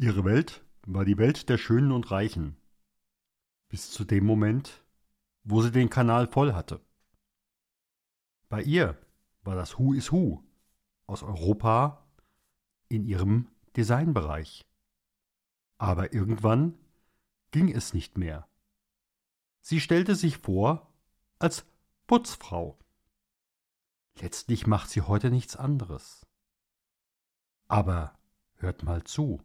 Ihre Welt war die Welt der Schönen und Reichen. Bis zu dem Moment, wo sie den Kanal voll hatte. Bei ihr war das Who is Who aus Europa in ihrem Designbereich. Aber irgendwann ging es nicht mehr. Sie stellte sich vor als Putzfrau. Letztlich macht sie heute nichts anderes. Aber hört mal zu,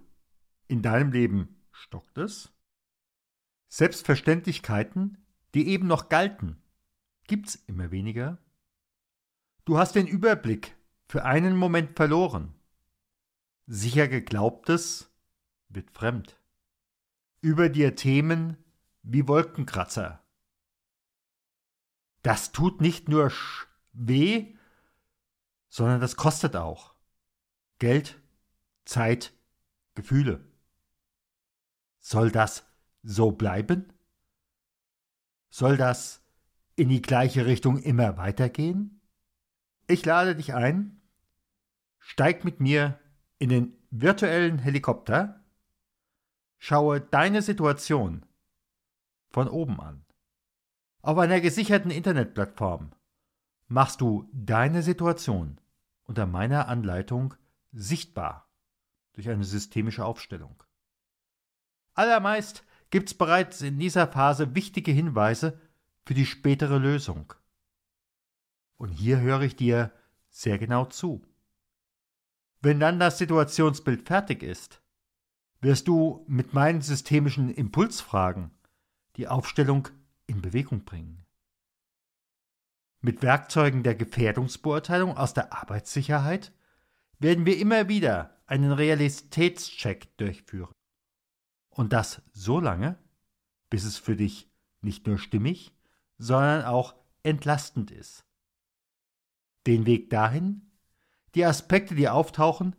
In deinem Leben stockt es? Selbstverständlichkeiten die eben noch galten, gibt's immer weniger. Du hast den Überblick für einen Moment verloren. Sicher geglaubtes wird fremd. Über dir Themen wie Wolkenkratzer. Das tut nicht nur weh, sondern das kostet auch. Geld, Zeit, Gefühle. Soll das so bleiben? Soll das in die gleiche Richtung immer weitergehen? Ich lade dich ein, steig mit mir in den virtuellen Helikopter, schaue deine Situation von oben an. Auf einer gesicherten Internetplattform machst du deine Situation unter meiner Anleitung sichtbar durch eine systemische Aufstellung. Allermeist gibt es bereits in dieser Phase wichtige Hinweise für die spätere Lösung. Und hier höre ich dir sehr genau zu. Wenn dann das Situationsbild fertig ist, wirst du mit meinen systemischen Impulsfragen die Aufstellung in Bewegung bringen. Mit Werkzeugen der Gefährdungsbeurteilung aus der Arbeitssicherheit werden wir immer wieder einen Realitätscheck durchführen. Und das so lange, bis es für dich nicht nur stimmig, sondern auch entlastend ist. Den Weg dahin, die Aspekte, die auftauchen,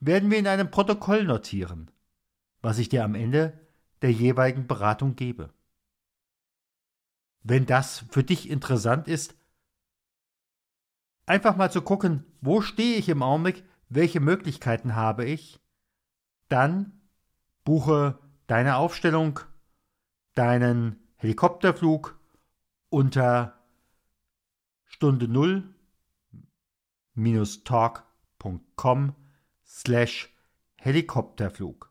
werden wir in einem Protokoll notieren, was ich dir am Ende der jeweiligen Beratung gebe. Wenn das für dich interessant ist, einfach mal zu gucken, wo stehe ich im Augenblick, welche Möglichkeiten habe ich, dann buche deine Aufstellung, deinen Helikopterflug unter Stunde null talk.com slash Helikopterflug.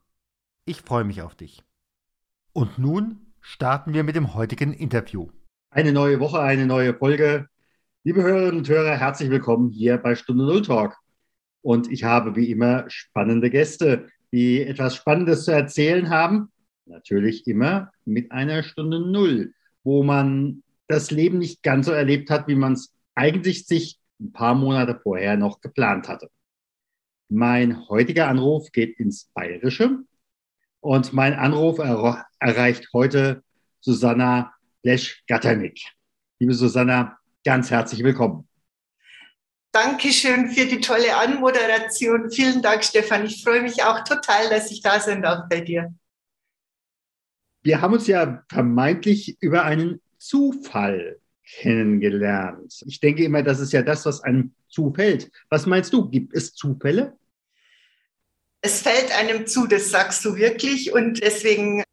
Ich freue mich auf dich. Und nun starten wir mit dem heutigen Interview. Eine neue Woche, eine neue Folge. Liebe Hörerinnen und Hörer, herzlich willkommen hier bei Stunde Null Talk. Und ich habe wie immer spannende Gäste die etwas Spannendes zu erzählen haben. Natürlich immer mit einer Stunde Null, wo man das Leben nicht ganz so erlebt hat, wie man es eigentlich sich ein paar Monate vorher noch geplant hatte. Mein heutiger Anruf geht ins Bayerische und mein Anruf er erreicht heute Susanna Lesch-Gatternick. Liebe Susanna, ganz herzlich willkommen. Dankeschön für die tolle Anmoderation. Vielen Dank, Stefan. Ich freue mich auch total, dass ich da sein darf bei dir. Wir haben uns ja vermeintlich über einen Zufall kennengelernt. Ich denke immer, das ist ja das, was einem zufällt. Was meinst du? Gibt es Zufälle? Es fällt einem zu, das sagst du wirklich. Und deswegen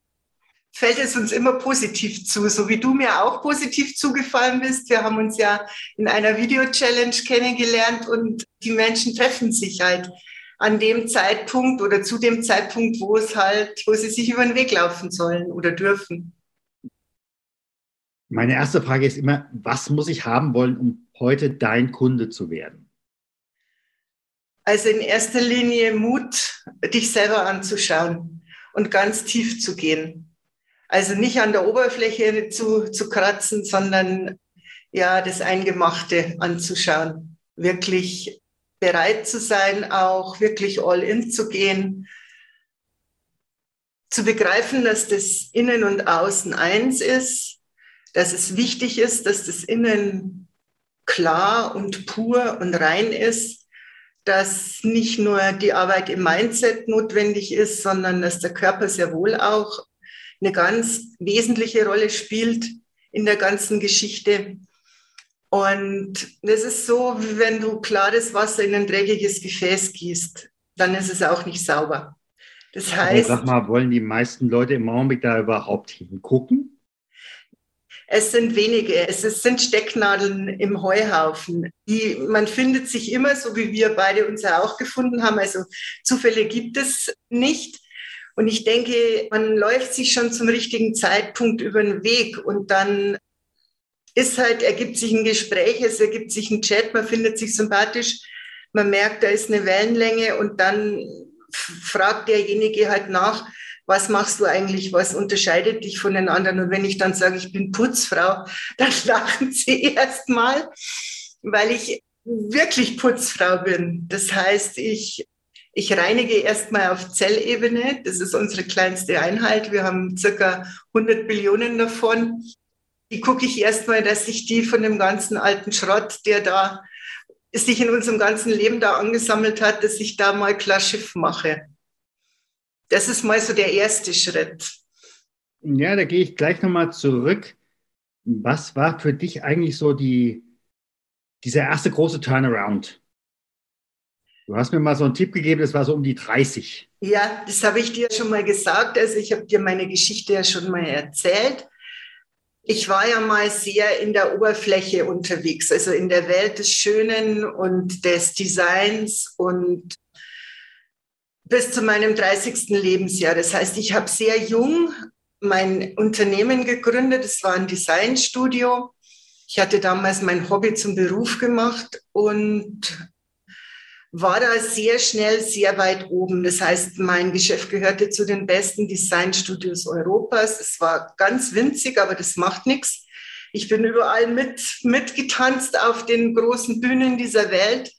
fällt es uns immer positiv zu, so wie du mir auch positiv zugefallen bist. Wir haben uns ja in einer Video-Challenge kennengelernt und die Menschen treffen sich halt an dem Zeitpunkt oder zu dem Zeitpunkt, wo es halt, wo sie sich über den Weg laufen sollen oder dürfen. Meine erste Frage ist immer, was muss ich haben wollen, um heute dein Kunde zu werden? Also in erster Linie Mut, dich selber anzuschauen und ganz tief zu gehen also nicht an der Oberfläche zu, zu kratzen, sondern ja, das Eingemachte anzuschauen. Wirklich bereit zu sein, auch wirklich all in zu gehen. zu begreifen, dass das Innen und Außen eins ist, dass es wichtig ist, dass das Innen klar und pur und rein ist, dass nicht nur die Arbeit im Mindset notwendig ist, sondern dass der Körper sehr wohl auch eine ganz wesentliche Rolle spielt in der ganzen Geschichte. Und das ist so, wie wenn du klares Wasser in ein dreckiges Gefäß gießt, dann ist es auch nicht sauber. Das heißt. Aber sag mal, wollen die meisten Leute im Augenblick da überhaupt hingucken? Es sind wenige, es sind Stecknadeln im Heuhaufen. Die, man findet sich immer, so wie wir beide uns ja auch gefunden haben. Also Zufälle gibt es nicht. Und ich denke, man läuft sich schon zum richtigen Zeitpunkt über den Weg und dann ist halt, ergibt sich ein Gespräch, es ergibt sich ein Chat, man findet sich sympathisch, man merkt, da ist eine Wellenlänge und dann fragt derjenige halt nach, was machst du eigentlich, was unterscheidet dich von den anderen? Und wenn ich dann sage, ich bin Putzfrau, dann lachen sie erstmal, weil ich wirklich Putzfrau bin. Das heißt, ich, ich reinige erstmal auf Zellebene. Das ist unsere kleinste Einheit. Wir haben circa 100 Billionen davon. Die gucke ich erstmal, dass ich die von dem ganzen alten Schrott, der da sich in unserem ganzen Leben da angesammelt hat, dass ich da mal klar Schiff mache. Das ist mal so der erste Schritt. Ja, da gehe ich gleich nochmal zurück. Was war für dich eigentlich so die, dieser erste große Turnaround? Du hast mir mal so einen Tipp gegeben, das war so um die 30. Ja, das habe ich dir schon mal gesagt. Also ich habe dir meine Geschichte ja schon mal erzählt. Ich war ja mal sehr in der Oberfläche unterwegs, also in der Welt des Schönen und des Designs und bis zu meinem 30. Lebensjahr. Das heißt, ich habe sehr jung mein Unternehmen gegründet. Es war ein Designstudio. Ich hatte damals mein Hobby zum Beruf gemacht und war da sehr schnell sehr weit oben. Das heißt, mein Geschäft gehörte zu den besten Designstudios Europas. Es war ganz winzig, aber das macht nichts. Ich bin überall mit, mitgetanzt auf den großen Bühnen dieser Welt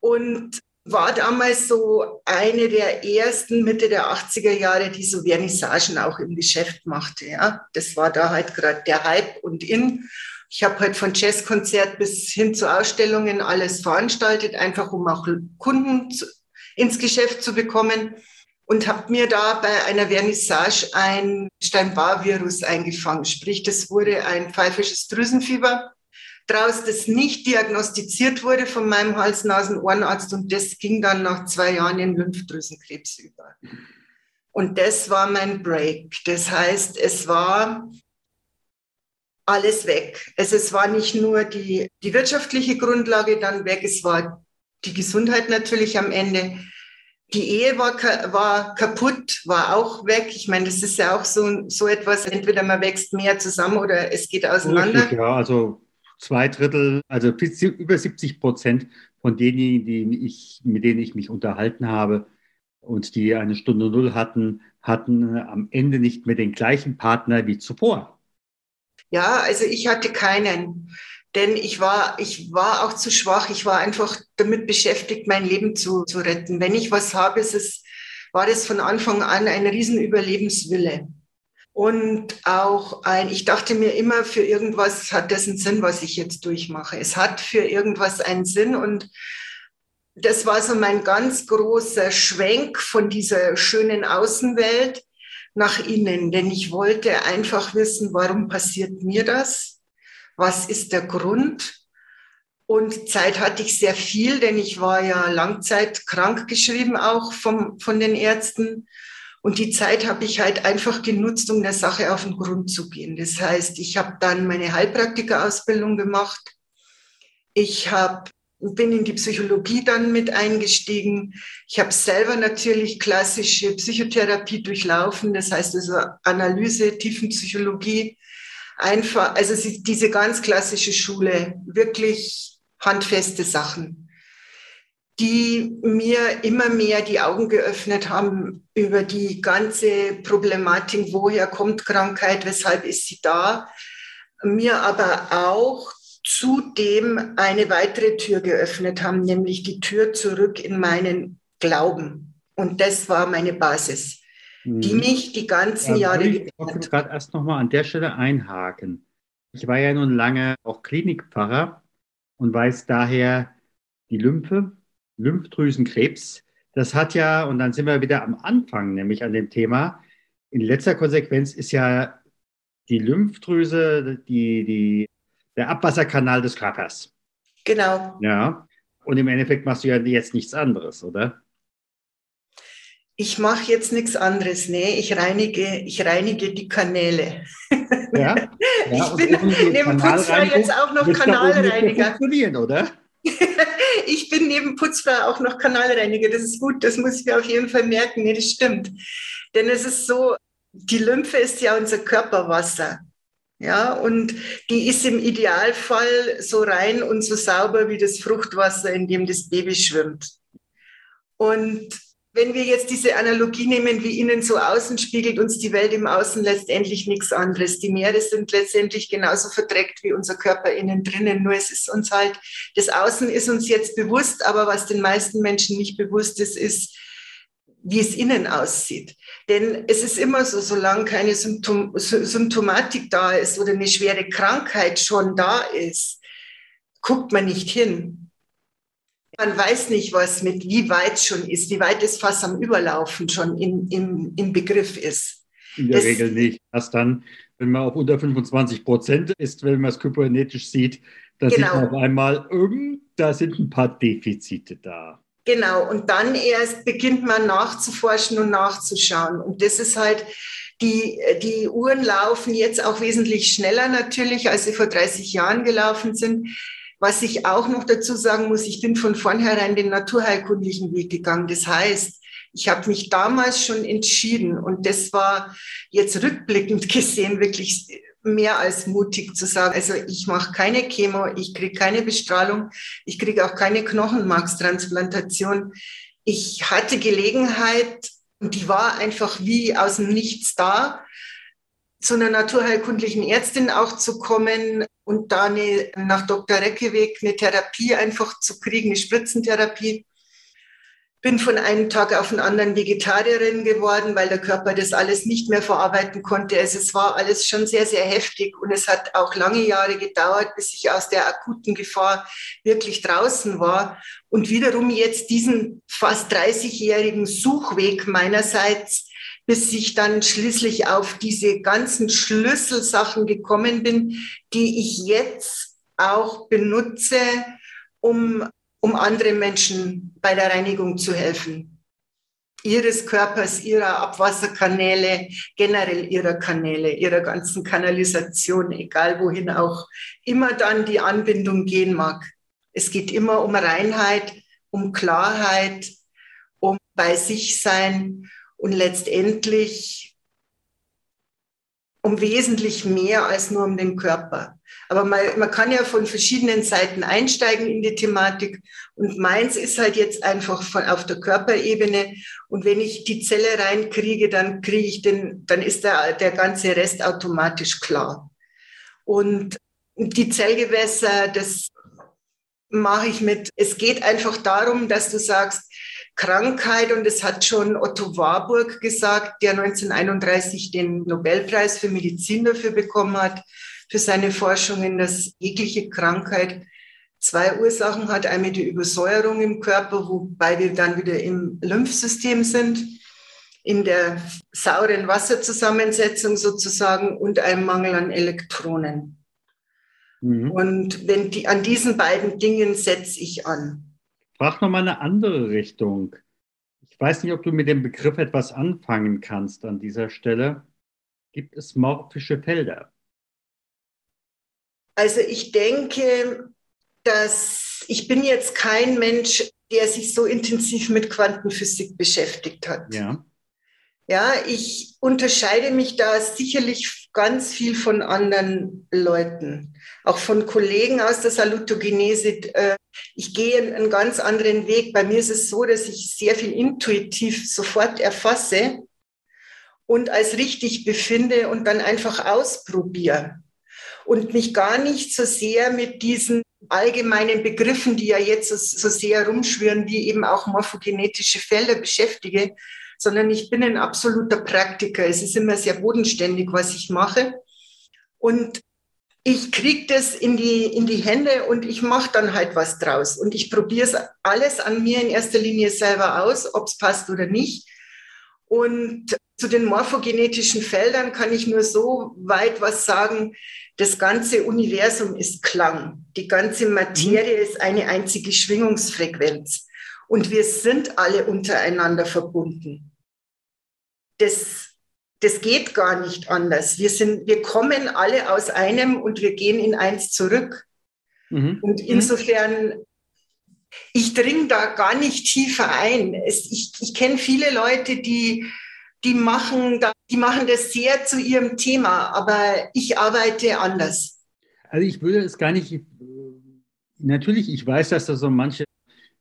und war damals so eine der ersten Mitte der 80er Jahre, die so Vernissagen auch im Geschäft machte. Ja, das war da halt gerade der Hype und in. Ich habe halt von Jazzkonzert bis hin zu Ausstellungen alles veranstaltet, einfach um auch Kunden zu, ins Geschäft zu bekommen und habe mir da bei einer Vernissage ein Steinbar-Virus eingefangen. Sprich, das wurde ein pfeifisches Drüsenfieber draus, das nicht diagnostiziert wurde von meinem Hals-Nasen-Ohrenarzt und das ging dann nach zwei Jahren in Lymphdrüsenkrebs über. Und das war mein Break. Das heißt, es war alles weg. Also es war nicht nur die, die wirtschaftliche Grundlage dann weg, es war die Gesundheit natürlich am Ende. Die Ehe war, war kaputt, war auch weg. Ich meine, das ist ja auch so, so etwas, entweder man wächst mehr zusammen oder es geht auseinander. Ja, also zwei Drittel, also über 70 Prozent von denjenigen, die ich, mit denen ich mich unterhalten habe und die eine Stunde Null hatten, hatten am Ende nicht mehr den gleichen Partner wie zuvor. Ja, also ich hatte keinen, denn ich war, ich war auch zu schwach. Ich war einfach damit beschäftigt, mein Leben zu, zu retten. Wenn ich was habe, ist es, war das von Anfang an ein Riesenüberlebenswille und auch ein, ich dachte mir immer, für irgendwas hat das einen Sinn, was ich jetzt durchmache. Es hat für irgendwas einen Sinn und das war so mein ganz großer Schwenk von dieser schönen Außenwelt nach innen, denn ich wollte einfach wissen, warum passiert mir das? Was ist der Grund? Und Zeit hatte ich sehr viel, denn ich war ja langzeit krank geschrieben auch vom, von den Ärzten und die Zeit habe ich halt einfach genutzt, um der Sache auf den Grund zu gehen. Das heißt, ich habe dann meine Heilpraktikerausbildung gemacht. Ich habe bin in die Psychologie dann mit eingestiegen. Ich habe selber natürlich klassische Psychotherapie durchlaufen, das heißt also Analyse, Tiefenpsychologie, einfach, also diese ganz klassische Schule, wirklich handfeste Sachen die mir immer mehr die Augen geöffnet haben über die ganze Problematik, woher kommt Krankheit, weshalb ist sie da, mir aber auch zudem eine weitere Tür geöffnet haben, nämlich die Tür zurück in meinen Glauben. Und das war meine Basis. die mhm. mich die ganzen ja, Jahre Ich möchte gerade erst nochmal an der Stelle einhaken. Ich war ja nun lange auch Klinikpfarrer und weiß daher, die Lymphe, Lymphdrüsenkrebs, das hat ja, und dann sind wir wieder am Anfang, nämlich an dem Thema, in letzter Konsequenz ist ja die Lymphdrüse die, die, der Abwasserkanal des Körpers. Genau. Ja. Und im Endeffekt machst du ja jetzt nichts anderes, oder? ich mache jetzt nichts anderes. Nee, ich reinige, ich reinige die Kanäle. Ja, ja ich bin neben Putzfrau jetzt auch noch Kanalreiniger. oder? ich bin neben Putzfrau auch noch Kanalreiniger. Das ist gut, das muss ich mir auf jeden Fall merken. Nee, das stimmt. Denn es ist so, die Lymphe ist ja unser Körperwasser. Ja, und die ist im Idealfall so rein und so sauber wie das Fruchtwasser, in dem das Baby schwimmt. Und wenn wir jetzt diese Analogie nehmen, wie innen so außen, spiegelt uns die Welt im Außen letztendlich nichts anderes. Die Meere sind letztendlich genauso verdreckt wie unser Körper innen drinnen. Nur es ist uns halt, das Außen ist uns jetzt bewusst, aber was den meisten Menschen nicht bewusst ist, ist, wie es innen aussieht. Denn es ist immer so, solange keine Symptom Symptomatik da ist oder eine schwere Krankheit schon da ist, guckt man nicht hin. Man weiß nicht, was mit wie weit schon ist, wie weit das Fass am Überlaufen schon in, im, im Begriff ist. In der das, Regel nicht. Erst dann, wenn man auf unter 25 Prozent ist, wenn man es kybernetisch sieht, dann genau. sieht man auf einmal, da sind ein paar Defizite da. Genau, und dann erst beginnt man nachzuforschen und nachzuschauen. Und das ist halt, die, die Uhren laufen jetzt auch wesentlich schneller natürlich, als sie vor 30 Jahren gelaufen sind. Was ich auch noch dazu sagen muss, ich bin von vornherein den naturheilkundlichen Weg gegangen. Das heißt, ich habe mich damals schon entschieden und das war jetzt rückblickend gesehen wirklich mehr als mutig zu sagen, also ich mache keine Chemo, ich kriege keine Bestrahlung, ich kriege auch keine Knochenmarkstransplantation. Ich hatte Gelegenheit und die war einfach wie aus dem Nichts da, zu einer naturheilkundlichen Ärztin auch zu kommen und da nach Dr. Reckeweg eine Therapie einfach zu kriegen, eine Spritzentherapie. Bin von einem Tag auf den anderen Vegetarierin geworden, weil der Körper das alles nicht mehr verarbeiten konnte. Also es war alles schon sehr, sehr heftig und es hat auch lange Jahre gedauert, bis ich aus der akuten Gefahr wirklich draußen war und wiederum jetzt diesen fast 30-jährigen Suchweg meinerseits bis ich dann schließlich auf diese ganzen Schlüsselsachen gekommen bin, die ich jetzt auch benutze, um, um anderen Menschen bei der Reinigung zu helfen. Ihres Körpers, ihrer Abwasserkanäle, generell ihrer Kanäle, ihrer ganzen Kanalisation, egal wohin auch immer dann die Anbindung gehen mag. Es geht immer um Reinheit, um Klarheit, um bei sich sein und letztendlich um wesentlich mehr als nur um den Körper. Aber man, man kann ja von verschiedenen Seiten einsteigen in die Thematik. Und meins ist halt jetzt einfach von, auf der Körperebene. Und wenn ich die Zelle reinkriege, dann kriege ich den, dann ist der, der ganze Rest automatisch klar. Und die Zellgewässer, das mache ich mit. Es geht einfach darum, dass du sagst, Krankheit und es hat schon Otto Warburg gesagt, der 1931 den Nobelpreis für Medizin dafür bekommen hat, für seine Forschungen, dass jegliche Krankheit zwei Ursachen hat. Einmal die Übersäuerung im Körper, wobei wir dann wieder im Lymphsystem sind, in der sauren Wasserzusammensetzung sozusagen und einem Mangel an Elektronen. Mhm. Und wenn die, an diesen beiden Dingen setze ich an frage nochmal eine andere Richtung. Ich weiß nicht, ob du mit dem Begriff etwas anfangen kannst an dieser Stelle. Gibt es morphische Felder? Also ich denke, dass ich bin jetzt kein Mensch, der sich so intensiv mit Quantenphysik beschäftigt hat. Ja. Ja, ich unterscheide mich da sicherlich ganz viel von anderen Leuten, auch von Kollegen aus der Salutogenese. Äh, ich gehe einen ganz anderen Weg. Bei mir ist es so, dass ich sehr viel intuitiv sofort erfasse und als richtig befinde und dann einfach ausprobiere und mich gar nicht so sehr mit diesen allgemeinen Begriffen, die ja jetzt so, sehr rumschwirren, wie eben auch morphogenetische Felder beschäftige, sondern ich bin ein absoluter Praktiker. Es ist immer sehr bodenständig, was ich mache. Und ich kriege das in die, in die Hände und ich mache dann halt was draus. Und ich probiere es alles an mir in erster Linie selber aus, ob es passt oder nicht. Und zu den morphogenetischen Feldern kann ich nur so weit was sagen. Das ganze Universum ist Klang. Die ganze Materie mhm. ist eine einzige Schwingungsfrequenz. Und wir sind alle untereinander verbunden. Das, das geht gar nicht anders. Wir, sind, wir kommen alle aus einem und wir gehen in eins zurück. Mhm. Und insofern, ich dringe da gar nicht tiefer ein. Es, ich ich kenne viele Leute, die, die, machen da, die machen das sehr zu ihrem Thema, aber ich arbeite anders. Also ich würde es gar nicht, natürlich, ich weiß, dass da so manche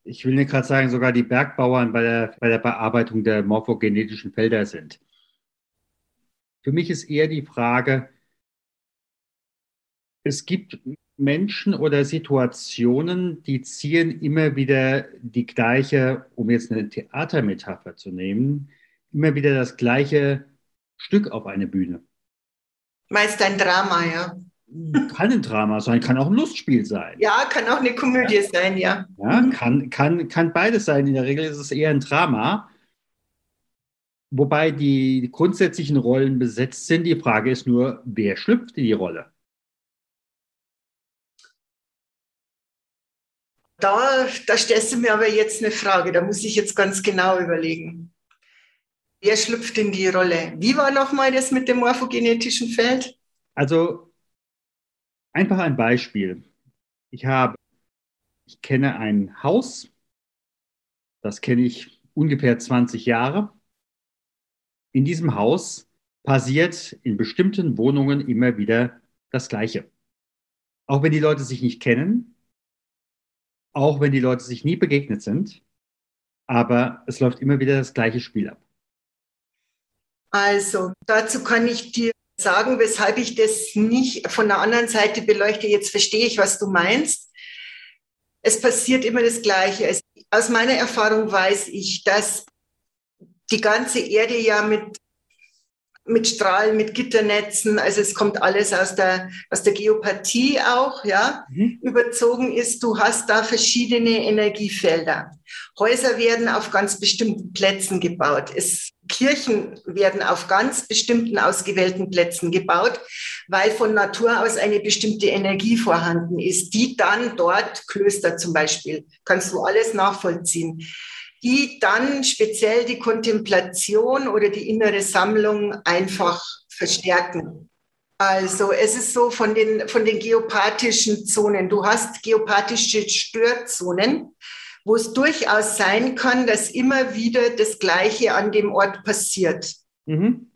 ich will nicht gerade sagen, sogar die Bergbauern bei der, bei der Bearbeitung der morphogenetischen Felder sind. Für mich ist eher die Frage, es gibt Menschen oder Situationen, die ziehen immer wieder die gleiche, um jetzt eine Theatermetapher zu nehmen, immer wieder das gleiche Stück auf eine Bühne. Meist ein Drama, ja kann ein Drama sein, kann auch ein Lustspiel sein. Ja, kann auch eine Komödie ja. sein, ja. Ja, mhm. kann, kann, kann beides sein. In der Regel ist es eher ein Drama. Wobei die grundsätzlichen Rollen besetzt sind. Die Frage ist nur, wer schlüpft in die Rolle? Da, da stellst du mir aber jetzt eine Frage, da muss ich jetzt ganz genau überlegen. Wer schlüpft in die Rolle? Wie war nochmal das mit dem morphogenetischen Feld? Also Einfach ein Beispiel. Ich habe, ich kenne ein Haus, das kenne ich ungefähr 20 Jahre. In diesem Haus passiert in bestimmten Wohnungen immer wieder das Gleiche. Auch wenn die Leute sich nicht kennen, auch wenn die Leute sich nie begegnet sind, aber es läuft immer wieder das gleiche Spiel ab. Also, dazu kann ich dir sagen, weshalb ich das nicht von der anderen Seite beleuchte. Jetzt verstehe ich, was du meinst. Es passiert immer das Gleiche. Es, aus meiner Erfahrung weiß ich, dass die ganze Erde ja mit mit Strahlen, mit Gitternetzen, also es kommt alles aus der, aus der Geopathie auch, ja, mhm. überzogen ist. Du hast da verschiedene Energiefelder. Häuser werden auf ganz bestimmten Plätzen gebaut. Es, Kirchen werden auf ganz bestimmten ausgewählten Plätzen gebaut, weil von Natur aus eine bestimmte Energie vorhanden ist, die dann dort, Klöster zum Beispiel, kannst du alles nachvollziehen die dann speziell die Kontemplation oder die innere Sammlung einfach verstärken. Also es ist so von den, von den geopathischen Zonen. Du hast geopathische Störzonen, wo es durchaus sein kann, dass immer wieder das Gleiche an dem Ort passiert. Mhm.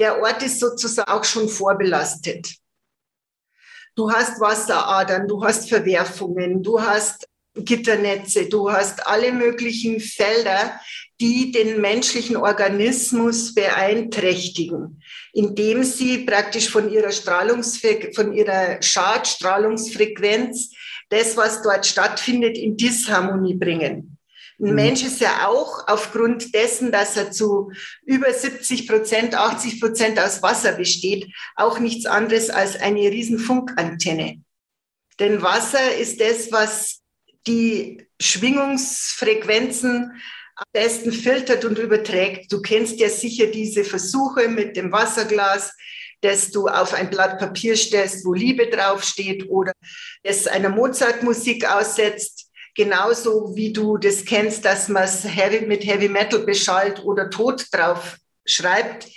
Der Ort ist sozusagen auch schon vorbelastet. Du hast Wasseradern, du hast Verwerfungen, du hast Gitternetze, du hast alle möglichen Felder, die den menschlichen Organismus beeinträchtigen, indem sie praktisch von ihrer Strahlungsfre von ihrer Schadstrahlungsfrequenz das, was dort stattfindet, in Disharmonie bringen. Ein mhm. Mensch ist ja auch aufgrund dessen, dass er zu über 70 Prozent, 80 Prozent aus Wasser besteht, auch nichts anderes als eine riesen Funkantenne. Denn Wasser ist das, was die Schwingungsfrequenzen am besten filtert und überträgt. Du kennst ja sicher diese Versuche mit dem Wasserglas, dass du auf ein Blatt Papier stellst, wo Liebe draufsteht oder es einer Mozart-Musik aussetzt. Genauso wie du das kennst, dass man es mit Heavy Metal beschallt oder Tod drauf schreibt.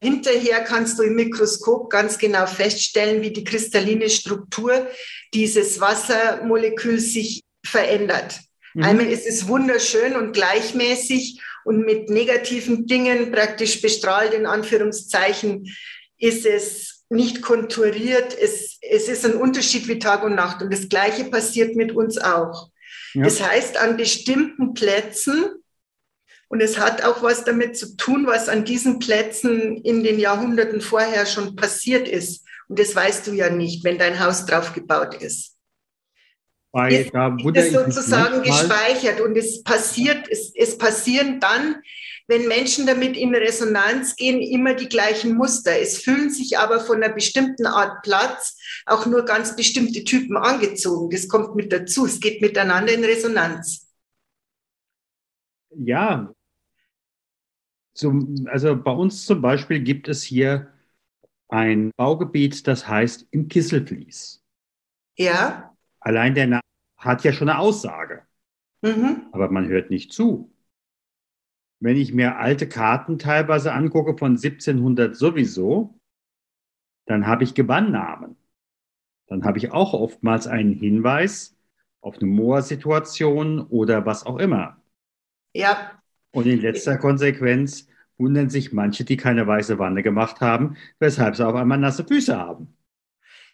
Hinterher kannst du im Mikroskop ganz genau feststellen, wie die kristalline Struktur dieses Wassermoleküls sich verändert. Mhm. Einmal ist es wunderschön und gleichmäßig und mit negativen Dingen praktisch bestrahlt, in Anführungszeichen, ist es nicht konturiert. Es, es ist ein Unterschied wie Tag und Nacht. Und das Gleiche passiert mit uns auch. Ja. Das heißt, an bestimmten Plätzen, und es hat auch was damit zu tun, was an diesen Plätzen in den Jahrhunderten vorher schon passiert ist. Und das weißt du ja nicht, wenn dein Haus drauf gebaut ist. Weil ist, da ist sozusagen gespeichert und es passiert, es, es passieren dann wenn Menschen damit in Resonanz gehen, immer die gleichen Muster. Es fühlen sich aber von einer bestimmten Art Platz auch nur ganz bestimmte Typen angezogen. Das kommt mit dazu. Es geht miteinander in Resonanz. Ja. Zum, also bei uns zum Beispiel gibt es hier ein Baugebiet, das heißt im Kisselflies. Ja. Allein der Name hat ja schon eine Aussage. Mhm. Aber man hört nicht zu. Wenn ich mir alte Karten teilweise angucke von 1700 sowieso, dann habe ich Gebannnamen. Dann habe ich auch oftmals einen Hinweis auf eine Moorsituation oder was auch immer. Ja. Und in letzter Konsequenz wundern sich manche, die keine weiße Wanne gemacht haben, weshalb sie auf einmal nasse Füße haben.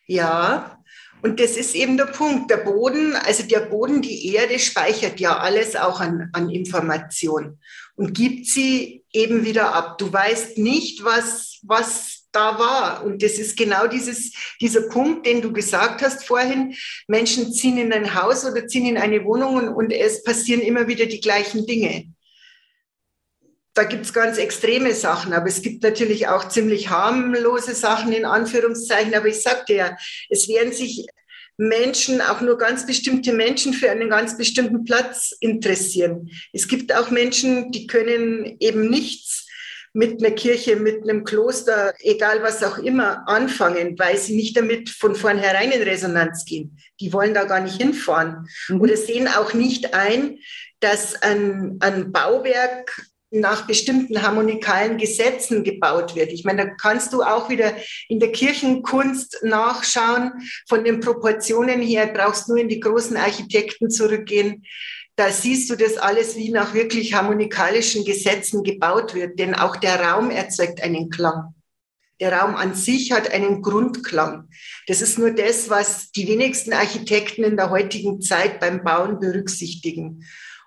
Ja, und das ist eben der Punkt. Der Boden, also der Boden, die Erde speichert ja alles auch an, an Information und gibt sie eben wieder ab. Du weißt nicht, was, was da war. Und das ist genau dieses, dieser Punkt, den du gesagt hast vorhin. Menschen ziehen in ein Haus oder ziehen in eine Wohnung und, und es passieren immer wieder die gleichen Dinge. Da gibt es ganz extreme Sachen, aber es gibt natürlich auch ziemlich harmlose Sachen in Anführungszeichen. Aber ich sagte ja, es werden sich Menschen, auch nur ganz bestimmte Menschen für einen ganz bestimmten Platz interessieren. Es gibt auch Menschen, die können eben nichts mit einer Kirche, mit einem Kloster, egal was auch immer, anfangen, weil sie nicht damit von vornherein in Resonanz gehen. Die wollen da gar nicht hinfahren mhm. oder sehen auch nicht ein, dass ein, ein Bauwerk nach bestimmten harmonikalen Gesetzen gebaut wird. Ich meine, da kannst du auch wieder in der Kirchenkunst nachschauen. Von den Proportionen her brauchst nur in die großen Architekten zurückgehen. Da siehst du das alles, wie nach wirklich harmonikalischen Gesetzen gebaut wird. Denn auch der Raum erzeugt einen Klang. Der Raum an sich hat einen Grundklang. Das ist nur das, was die wenigsten Architekten in der heutigen Zeit beim Bauen berücksichtigen.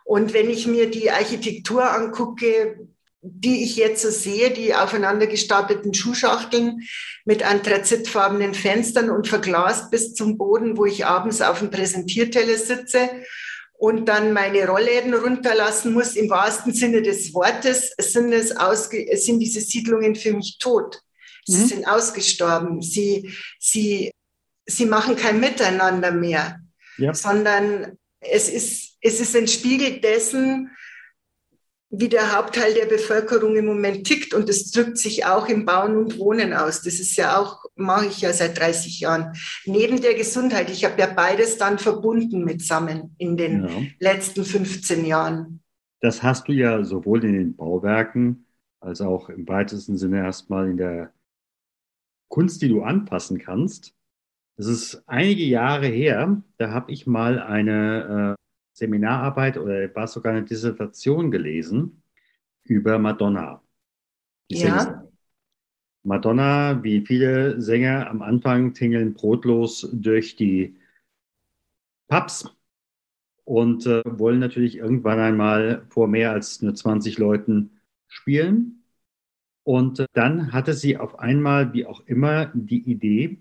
Und wenn ich mir die Architektur angucke, die ich jetzt so sehe, die aufeinander gestapelten Schuhschachteln mit anthrazitfarbenen Fenstern und verglast bis zum Boden, wo ich abends auf dem Präsentierteller sitze und dann meine Rollläden runterlassen muss, im wahrsten Sinne des Wortes, sind, es ausge sind diese Siedlungen für mich tot. Sie mhm. sind ausgestorben. Sie, sie, sie machen kein Miteinander mehr, ja. sondern es ist es ist ein Spiegel dessen, wie der Hauptteil der Bevölkerung im Moment tickt. Und das drückt sich auch im Bauen und Wohnen aus. Das ist ja auch, mache ich ja seit 30 Jahren. Neben der Gesundheit. Ich habe ja beides dann verbunden mitsammen in den ja. letzten 15 Jahren. Das hast du ja sowohl in den Bauwerken als auch im weitesten Sinne erstmal in der Kunst, die du anpassen kannst. Das ist einige Jahre her, da habe ich mal eine äh, Seminararbeit oder war sogar eine Dissertation gelesen über Madonna. ja. Madonna, wie viele Sänger am Anfang, tingeln brotlos durch die Pubs und äh, wollen natürlich irgendwann einmal vor mehr als nur 20 Leuten spielen. Und äh, dann hatte sie auf einmal, wie auch immer, die Idee,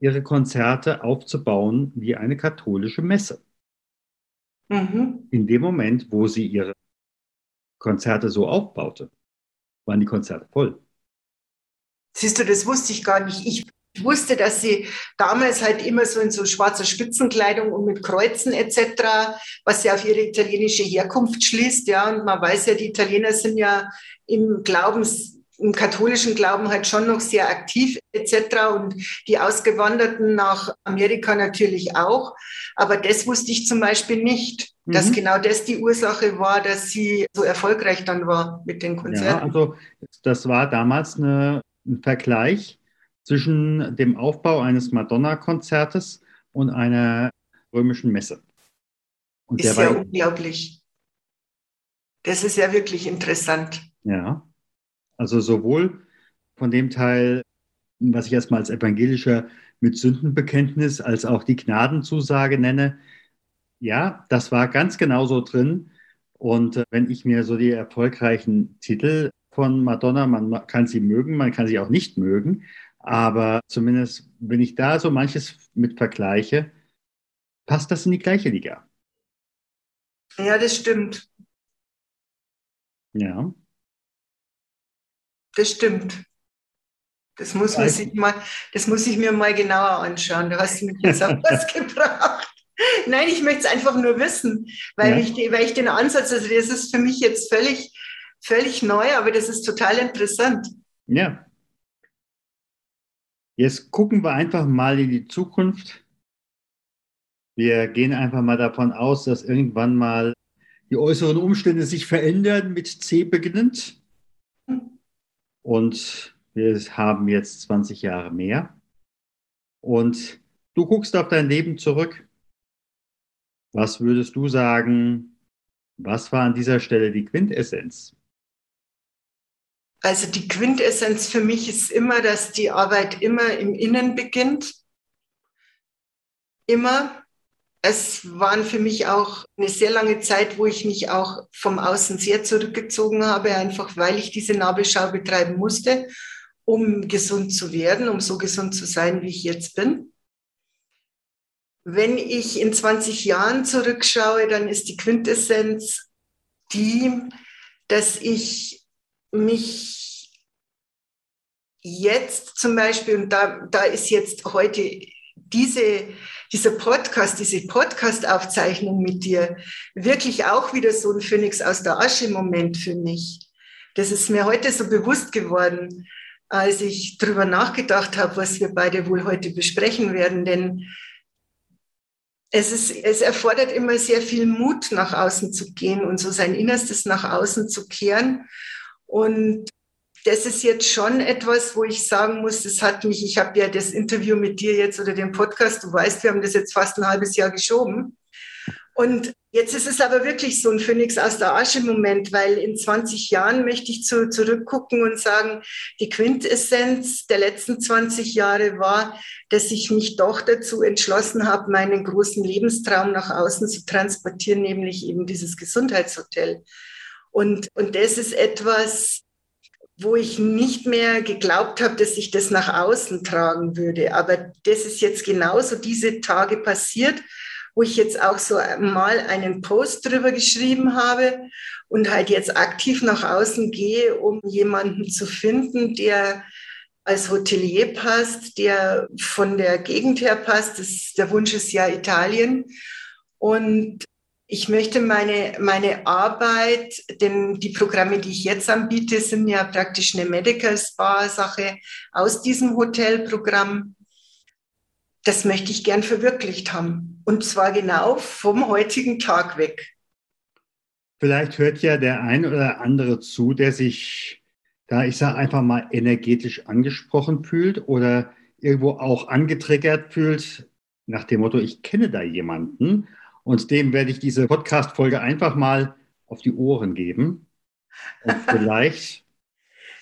ihre Konzerte aufzubauen wie eine katholische Messe. Mhm. In dem Moment, wo sie ihre Konzerte so aufbaute, waren die Konzerte voll. Siehst du, das wusste ich gar nicht. Ich wusste, dass sie damals halt immer so in so schwarzer Spitzenkleidung und mit Kreuzen etc., was ja auf ihre italienische Herkunft schließt, ja. Und man weiß ja, die Italiener sind ja im Glaubens im katholischen Glauben halt schon noch sehr aktiv etc. und die Ausgewanderten nach Amerika natürlich auch. Aber das wusste ich zum Beispiel nicht, mhm. dass genau das die Ursache war, dass sie so erfolgreich dann war mit den Konzerten. Ja, also das war damals eine, ein Vergleich zwischen dem Aufbau eines Madonna-Konzertes und einer römischen Messe. Und ist ja unglaublich. Das ist ja wirklich interessant. Ja. Also sowohl von dem Teil, was ich erstmal als evangelischer mit Sündenbekenntnis, als auch die Gnadenzusage nenne. Ja, das war ganz genauso drin. Und äh, wenn ich mir so die erfolgreichen Titel von Madonna, man kann sie mögen, man kann sie auch nicht mögen, aber zumindest, wenn ich da so manches mit vergleiche, passt das in die gleiche Liga. Ja, das stimmt. Ja. Das stimmt. Das muss, man sich mal, das muss ich mir mal genauer anschauen. Da hast du mich jetzt auf was gebracht. Nein, ich möchte es einfach nur wissen, weil, ja. ich, weil ich den Ansatz, also das ist für mich jetzt völlig, völlig neu, aber das ist total interessant. Ja. Jetzt gucken wir einfach mal in die Zukunft. Wir gehen einfach mal davon aus, dass irgendwann mal die äußeren Umstände sich verändern, mit C beginnend. Und wir haben jetzt 20 Jahre mehr. Und du guckst auf dein Leben zurück. Was würdest du sagen, was war an dieser Stelle die Quintessenz? Also die Quintessenz für mich ist immer, dass die Arbeit immer im Innen beginnt. Immer es waren für mich auch eine sehr lange Zeit, wo ich mich auch vom Außen sehr zurückgezogen habe, einfach weil ich diese Nabelschau betreiben musste, um gesund zu werden, um so gesund zu sein, wie ich jetzt bin. Wenn ich in 20 Jahren zurückschaue, dann ist die Quintessenz die, dass ich mich jetzt zum Beispiel, und da, da ist jetzt heute diese dieser Podcast, diese Podcast-Aufzeichnung mit dir wirklich auch wieder so ein Phönix aus der Asche-Moment für mich. Das ist mir heute so bewusst geworden, als ich darüber nachgedacht habe, was wir beide wohl heute besprechen werden. Denn es, ist, es erfordert immer sehr viel Mut, nach außen zu gehen und so sein Innerstes nach außen zu kehren. Und das ist jetzt schon etwas, wo ich sagen muss, das hat mich, ich habe ja das Interview mit dir jetzt oder den Podcast, du weißt, wir haben das jetzt fast ein halbes Jahr geschoben. Und jetzt ist es aber wirklich so ein Phönix aus der Asche-Moment, weil in 20 Jahren möchte ich zu, zurückgucken und sagen, die Quintessenz der letzten 20 Jahre war, dass ich mich doch dazu entschlossen habe, meinen großen Lebenstraum nach außen zu transportieren, nämlich eben dieses Gesundheitshotel. Und, und das ist etwas, wo ich nicht mehr geglaubt habe, dass ich das nach außen tragen würde. Aber das ist jetzt genauso diese Tage passiert, wo ich jetzt auch so mal einen Post drüber geschrieben habe und halt jetzt aktiv nach außen gehe, um jemanden zu finden, der als Hotelier passt, der von der Gegend her passt. Das, der Wunsch ist ja Italien. Und ich möchte meine, meine Arbeit, denn die Programme, die ich jetzt anbiete, sind ja praktisch eine Medical Spa-Sache aus diesem Hotelprogramm. Das möchte ich gern verwirklicht haben. Und zwar genau vom heutigen Tag weg. Vielleicht hört ja der ein oder andere zu, der sich da, ich sage einfach mal, energetisch angesprochen fühlt oder irgendwo auch angetriggert fühlt, nach dem Motto, ich kenne da jemanden und dem werde ich diese Podcast-Folge einfach mal auf die Ohren geben. Und vielleicht.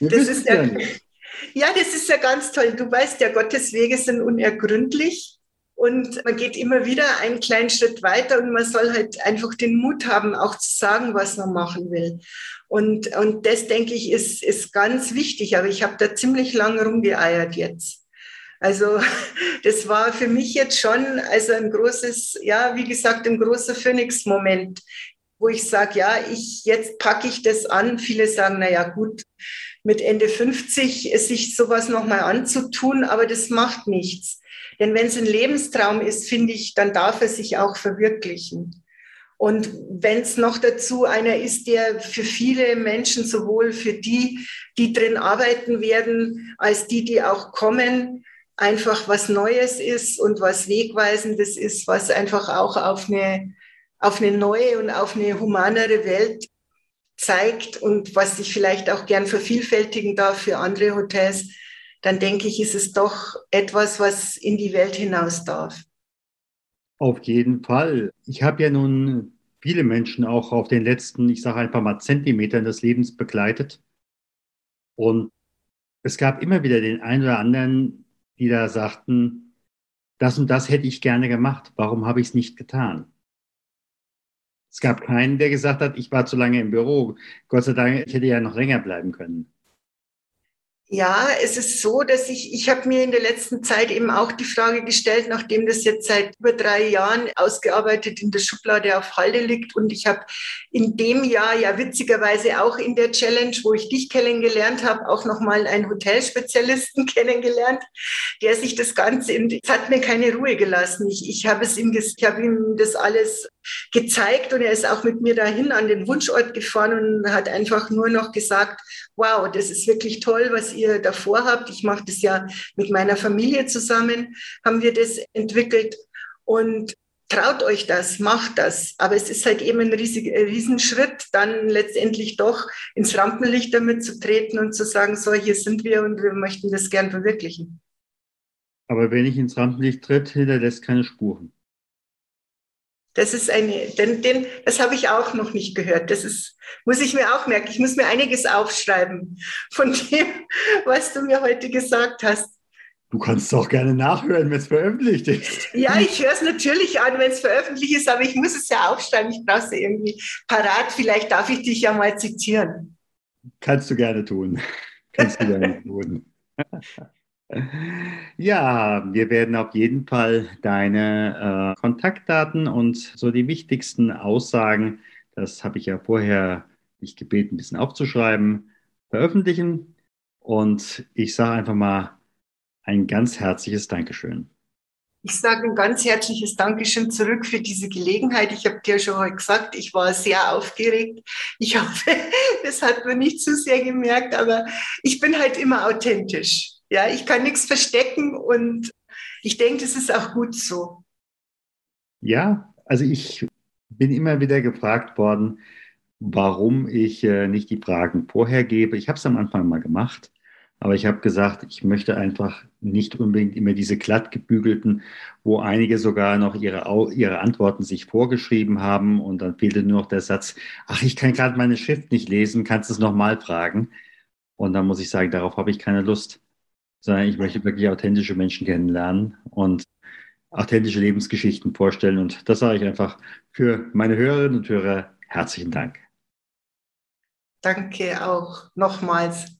das ist ja, ja, das ist ja ganz toll. Du weißt ja, Gottes Wege sind unergründlich. Und man geht immer wieder einen kleinen Schritt weiter und man soll halt einfach den Mut haben, auch zu sagen, was man machen will. Und, und das, denke ich, ist, ist ganz wichtig. Aber ich habe da ziemlich lange rumgeeiert jetzt. Also das war für mich jetzt schon also ein großes, ja, wie gesagt, ein großer Phoenix-Moment, wo ich sage, ja, ich jetzt packe ich das an. Viele sagen, na ja, gut, mit Ende 50 sich sowas nochmal anzutun, aber das macht nichts. Denn wenn es ein Lebenstraum ist, finde ich, dann darf er sich auch verwirklichen. Und wenn es noch dazu einer ist, der für viele Menschen, sowohl für die, die drin arbeiten werden, als die, die auch kommen, einfach was Neues ist und was Wegweisendes ist, was einfach auch auf eine, auf eine neue und auf eine humanere Welt zeigt und was sich vielleicht auch gern vervielfältigen darf für andere Hotels, dann denke ich, ist es doch etwas, was in die Welt hinaus darf. Auf jeden Fall. Ich habe ja nun viele Menschen auch auf den letzten, ich sage einfach mal Zentimetern des Lebens begleitet. Und es gab immer wieder den einen oder anderen, die da sagten, das und das hätte ich gerne gemacht, warum habe ich es nicht getan? Es gab keinen, der gesagt hat, ich war zu lange im Büro. Gott sei Dank, ich hätte ja noch länger bleiben können. Ja, es ist so, dass ich, ich habe mir in der letzten Zeit eben auch die Frage gestellt, nachdem das jetzt seit über drei Jahren ausgearbeitet in der Schublade auf Halde liegt. Und ich habe in dem Jahr ja witzigerweise auch in der Challenge, wo ich dich kennengelernt habe, auch nochmal einen Hotelspezialisten kennengelernt, der sich das Ganze, es hat mir keine Ruhe gelassen. Ich, ich habe es ihm, ich habe ihm das alles gezeigt und er ist auch mit mir dahin an den Wunschort gefahren und hat einfach nur noch gesagt, wow, das ist wirklich toll, was ihr davor habt. Ich mache das ja mit meiner Familie zusammen, haben wir das entwickelt und traut euch das, macht das. Aber es ist halt eben ein riesig, Riesenschritt, dann letztendlich doch ins Rampenlicht damit zu treten und zu sagen, so, hier sind wir und wir möchten das gern verwirklichen. Aber wenn ich ins Rampenlicht tritt, hinterlässt keine Spuren. Das ist eine, denn, denn das habe ich auch noch nicht gehört. Das ist, muss ich mir auch merken. Ich muss mir einiges aufschreiben von dem, was du mir heute gesagt hast. Du kannst doch gerne nachhören, wenn es veröffentlicht ist. Ja, ich höre es natürlich an, wenn es veröffentlicht ist, aber ich muss es ja aufschreiben. Ich brauche es irgendwie parat. Vielleicht darf ich dich ja mal zitieren. Kannst du gerne tun. Kannst du gerne tun. Ja, wir werden auf jeden Fall deine äh, Kontaktdaten und so die wichtigsten Aussagen, das habe ich ja vorher dich gebeten, ein bisschen aufzuschreiben, veröffentlichen. Und ich sage einfach mal ein ganz herzliches Dankeschön. Ich sage ein ganz herzliches Dankeschön zurück für diese Gelegenheit. Ich habe dir schon heute gesagt, ich war sehr aufgeregt. Ich hoffe, das hat man nicht zu sehr gemerkt, aber ich bin halt immer authentisch. Ja, ich kann nichts verstecken und ich denke, das ist auch gut so. Ja, also ich bin immer wieder gefragt worden, warum ich äh, nicht die Fragen vorher gebe. Ich habe es am Anfang mal gemacht, aber ich habe gesagt, ich möchte einfach nicht unbedingt immer diese glatt gebügelten, wo einige sogar noch ihre, ihre Antworten sich vorgeschrieben haben und dann fehlte nur noch der Satz, ach, ich kann gerade meine Schrift nicht lesen, kannst du es nochmal fragen? Und dann muss ich sagen, darauf habe ich keine Lust sondern ich möchte wirklich authentische Menschen kennenlernen und authentische Lebensgeschichten vorstellen. Und das sage ich einfach für meine Hörerinnen und Hörer herzlichen Dank. Danke auch nochmals.